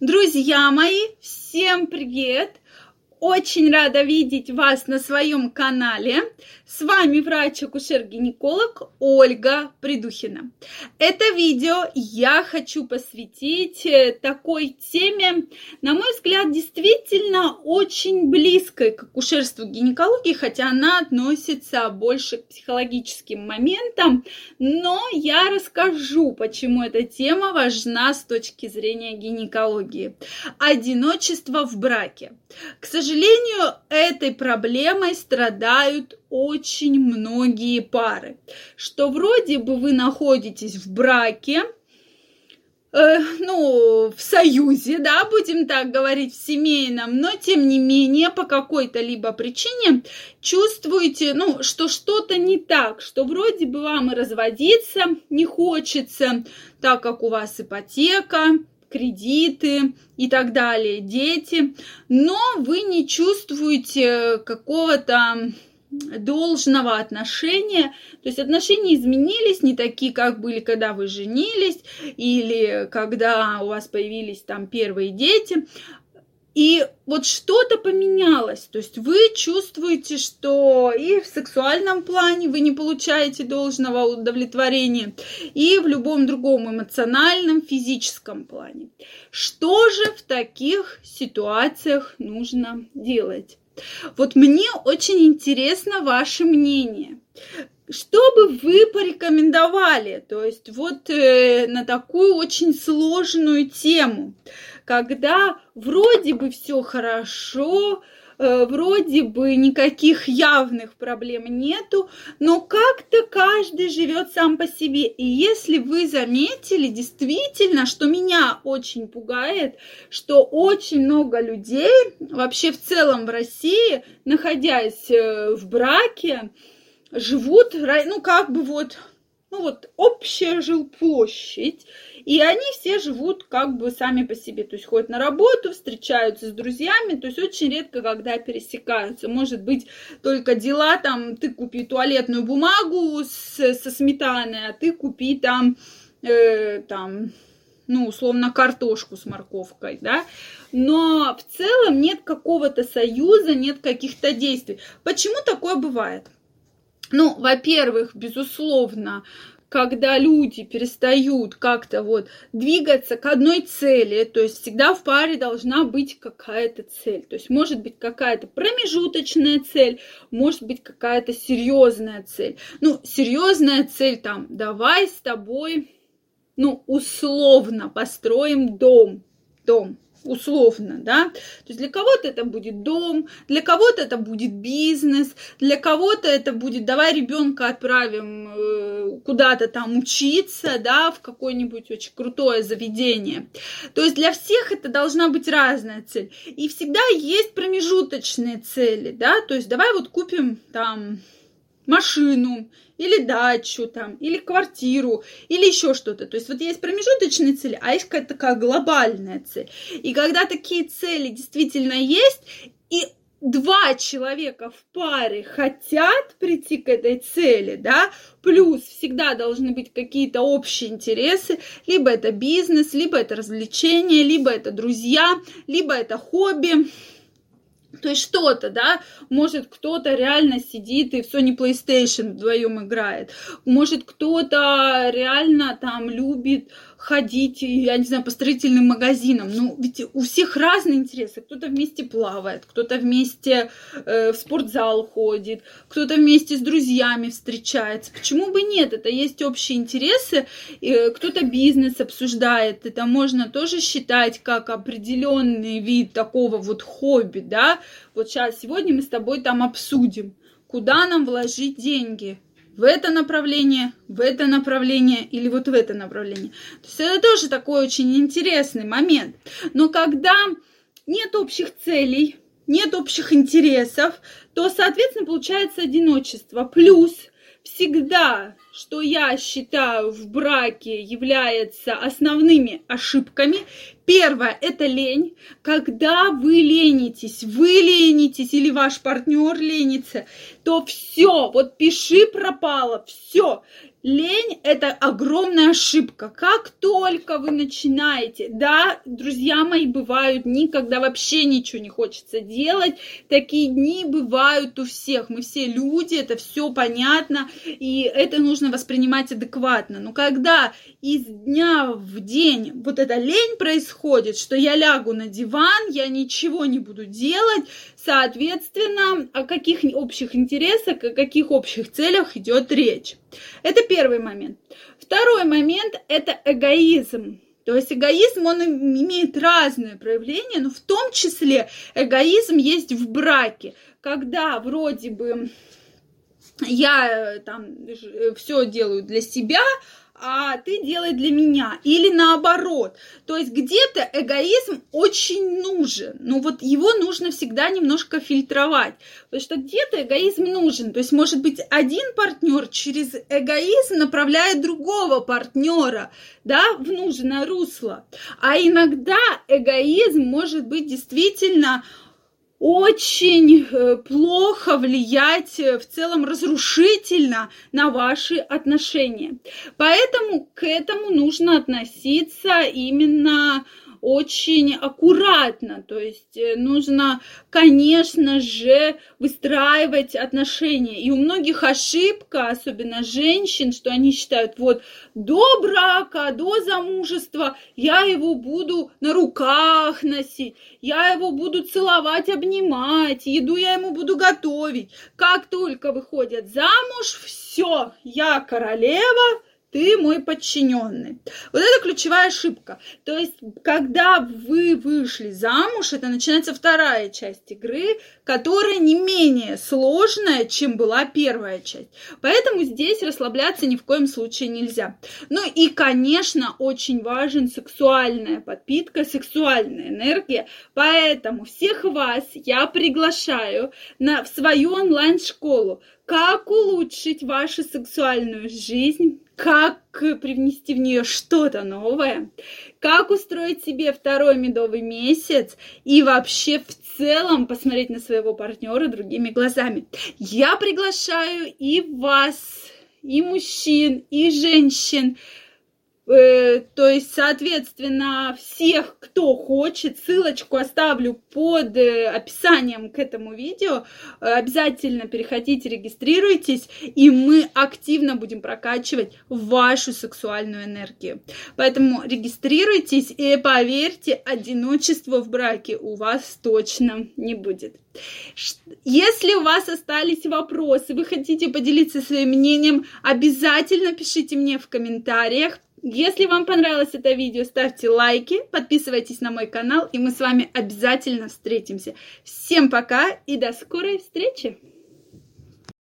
Друзья мои, всем привет! Очень рада видеть вас на своем канале. С вами врач-акушер-гинеколог Ольга Придухина. Это видео я хочу посвятить э, такой теме, на мой взгляд, действительно очень близкой к акушерству гинекологии, хотя она относится больше к психологическим моментам, но я расскажу, почему эта тема важна с точки зрения гинекологии. Одиночество в браке. К сожалению, этой проблемой страдают очень многие пары, что вроде бы вы находитесь в браке, э, ну, в союзе, да, будем так говорить, в семейном, но тем не менее по какой-то либо причине чувствуете, ну, что что-то не так, что вроде бы вам и разводиться не хочется, так как у вас ипотека, кредиты и так далее, дети, но вы не чувствуете какого-то должного отношения. То есть отношения изменились, не такие, как были, когда вы женились или когда у вас появились там первые дети. И вот что-то поменялось, то есть вы чувствуете, что и в сексуальном плане вы не получаете должного удовлетворения, и в любом другом эмоциональном, физическом плане. Что же в таких ситуациях нужно делать? Вот мне очень интересно ваше мнение. Что бы вы порекомендовали, то есть вот э, на такую очень сложную тему, когда вроде бы все хорошо, Э, вроде бы никаких явных проблем нету, но как-то каждый живет сам по себе. И если вы заметили действительно, что меня очень пугает, что очень много людей вообще в целом в России, находясь э, в браке, живут, ну как бы вот ну вот общая жилплощадь, и они все живут как бы сами по себе, то есть ходят на работу, встречаются с друзьями, то есть очень редко, когда пересекаются. Может быть, только дела там, ты купи туалетную бумагу с, со сметаной, а ты купи там, э, там, ну, условно, картошку с морковкой, да, но в целом нет какого-то союза, нет каких-то действий. Почему такое бывает? Ну, во-первых, безусловно, когда люди перестают как-то вот двигаться к одной цели, то есть всегда в паре должна быть какая-то цель. То есть может быть какая-то промежуточная цель, может быть какая-то серьезная цель. Ну, серьезная цель там, давай с тобой, ну, условно построим дом, дом, условно, да. То есть для кого-то это будет дом, для кого-то это будет бизнес, для кого-то это будет давай ребенка отправим э, куда-то там учиться, да, в какое-нибудь очень крутое заведение. То есть для всех это должна быть разная цель. И всегда есть промежуточные цели, да, то есть давай вот купим там машину или дачу там, или квартиру, или еще что-то. То есть вот есть промежуточные цели, а есть какая-то такая глобальная цель. И когда такие цели действительно есть, и два человека в паре хотят прийти к этой цели, да, плюс всегда должны быть какие-то общие интересы, либо это бизнес, либо это развлечение, либо это друзья, либо это хобби, то есть что-то, да, может кто-то реально сидит и в Sony PlayStation вдвоем играет, может кто-то реально там любит ходить, я не знаю, по строительным магазинам. Ну, ведь у всех разные интересы. Кто-то вместе плавает, кто-то вместе э, в спортзал ходит, кто-то вместе с друзьями встречается. Почему бы нет? Это есть общие интересы. Э, кто-то бизнес обсуждает. Это можно тоже считать как определенный вид такого вот хобби, да. Вот сейчас, сегодня мы с тобой там обсудим, куда нам вложить деньги, в это направление, в это направление или вот в это направление. То есть это тоже такой очень интересный момент. Но когда нет общих целей, нет общих интересов, то, соответственно, получается одиночество. Плюс всегда, что я считаю в браке является основными ошибками. Первое – это лень. Когда вы ленитесь, вы ленитесь или ваш партнер ленится, то все, вот пиши пропало, все. Лень – это огромная ошибка. Как только вы начинаете, да, друзья мои, бывают дни, когда вообще ничего не хочется делать. Такие дни бывают у всех. Мы все люди, это все понятно, и это нужно воспринимать адекватно. Но когда из дня в день вот эта лень происходит, что я лягу на диван, я ничего не буду делать, соответственно, о каких общих интересах, о каких общих целях идет речь. Это первый момент. Второй момент – это эгоизм. То есть эгоизм, он имеет разные проявления, но в том числе эгоизм есть в браке, когда вроде бы я э, там э, все делаю для себя, а ты делай для меня. Или наоборот. То есть где-то эгоизм очень нужен. Но вот его нужно всегда немножко фильтровать. Потому что где-то эгоизм нужен. То есть, может быть, один партнер через эгоизм направляет другого партнера да, в нужное русло. А иногда эгоизм может быть действительно очень э, плохо влиять э, в целом разрушительно на ваши отношения. Поэтому к этому нужно относиться именно очень аккуратно, то есть э, нужно, конечно же, выстраивать отношения. И у многих ошибка, особенно женщин, что они считают, вот до брака, до замужества я его буду на руках носить, я его буду целовать, обнимать, еду я ему буду готовить. Как только выходят замуж, все, я королева, ты мой подчиненный. Вот это ключевая ошибка. То есть, когда вы вышли замуж, это начинается вторая часть игры, которая не менее сложная, чем была первая часть. Поэтому здесь расслабляться ни в коем случае нельзя. Ну и, конечно, очень важен сексуальная подпитка, сексуальная энергия. Поэтому всех вас я приглашаю на, в свою онлайн-школу как улучшить вашу сексуальную жизнь, как привнести в нее что-то новое, как устроить себе второй медовый месяц и вообще в целом посмотреть на своего партнера другими глазами. Я приглашаю и вас, и мужчин, и женщин то есть, соответственно, всех, кто хочет, ссылочку оставлю под э, описанием к этому видео. Э, обязательно переходите, регистрируйтесь, и мы активно будем прокачивать вашу сексуальную энергию. Поэтому регистрируйтесь и поверьте, одиночества в браке у вас точно не будет. Если у вас остались вопросы, вы хотите поделиться своим мнением, обязательно пишите мне в комментариях. Если вам понравилось это видео, ставьте лайки, подписывайтесь на мой канал, и мы с вами обязательно встретимся. Всем пока и до скорой встречи!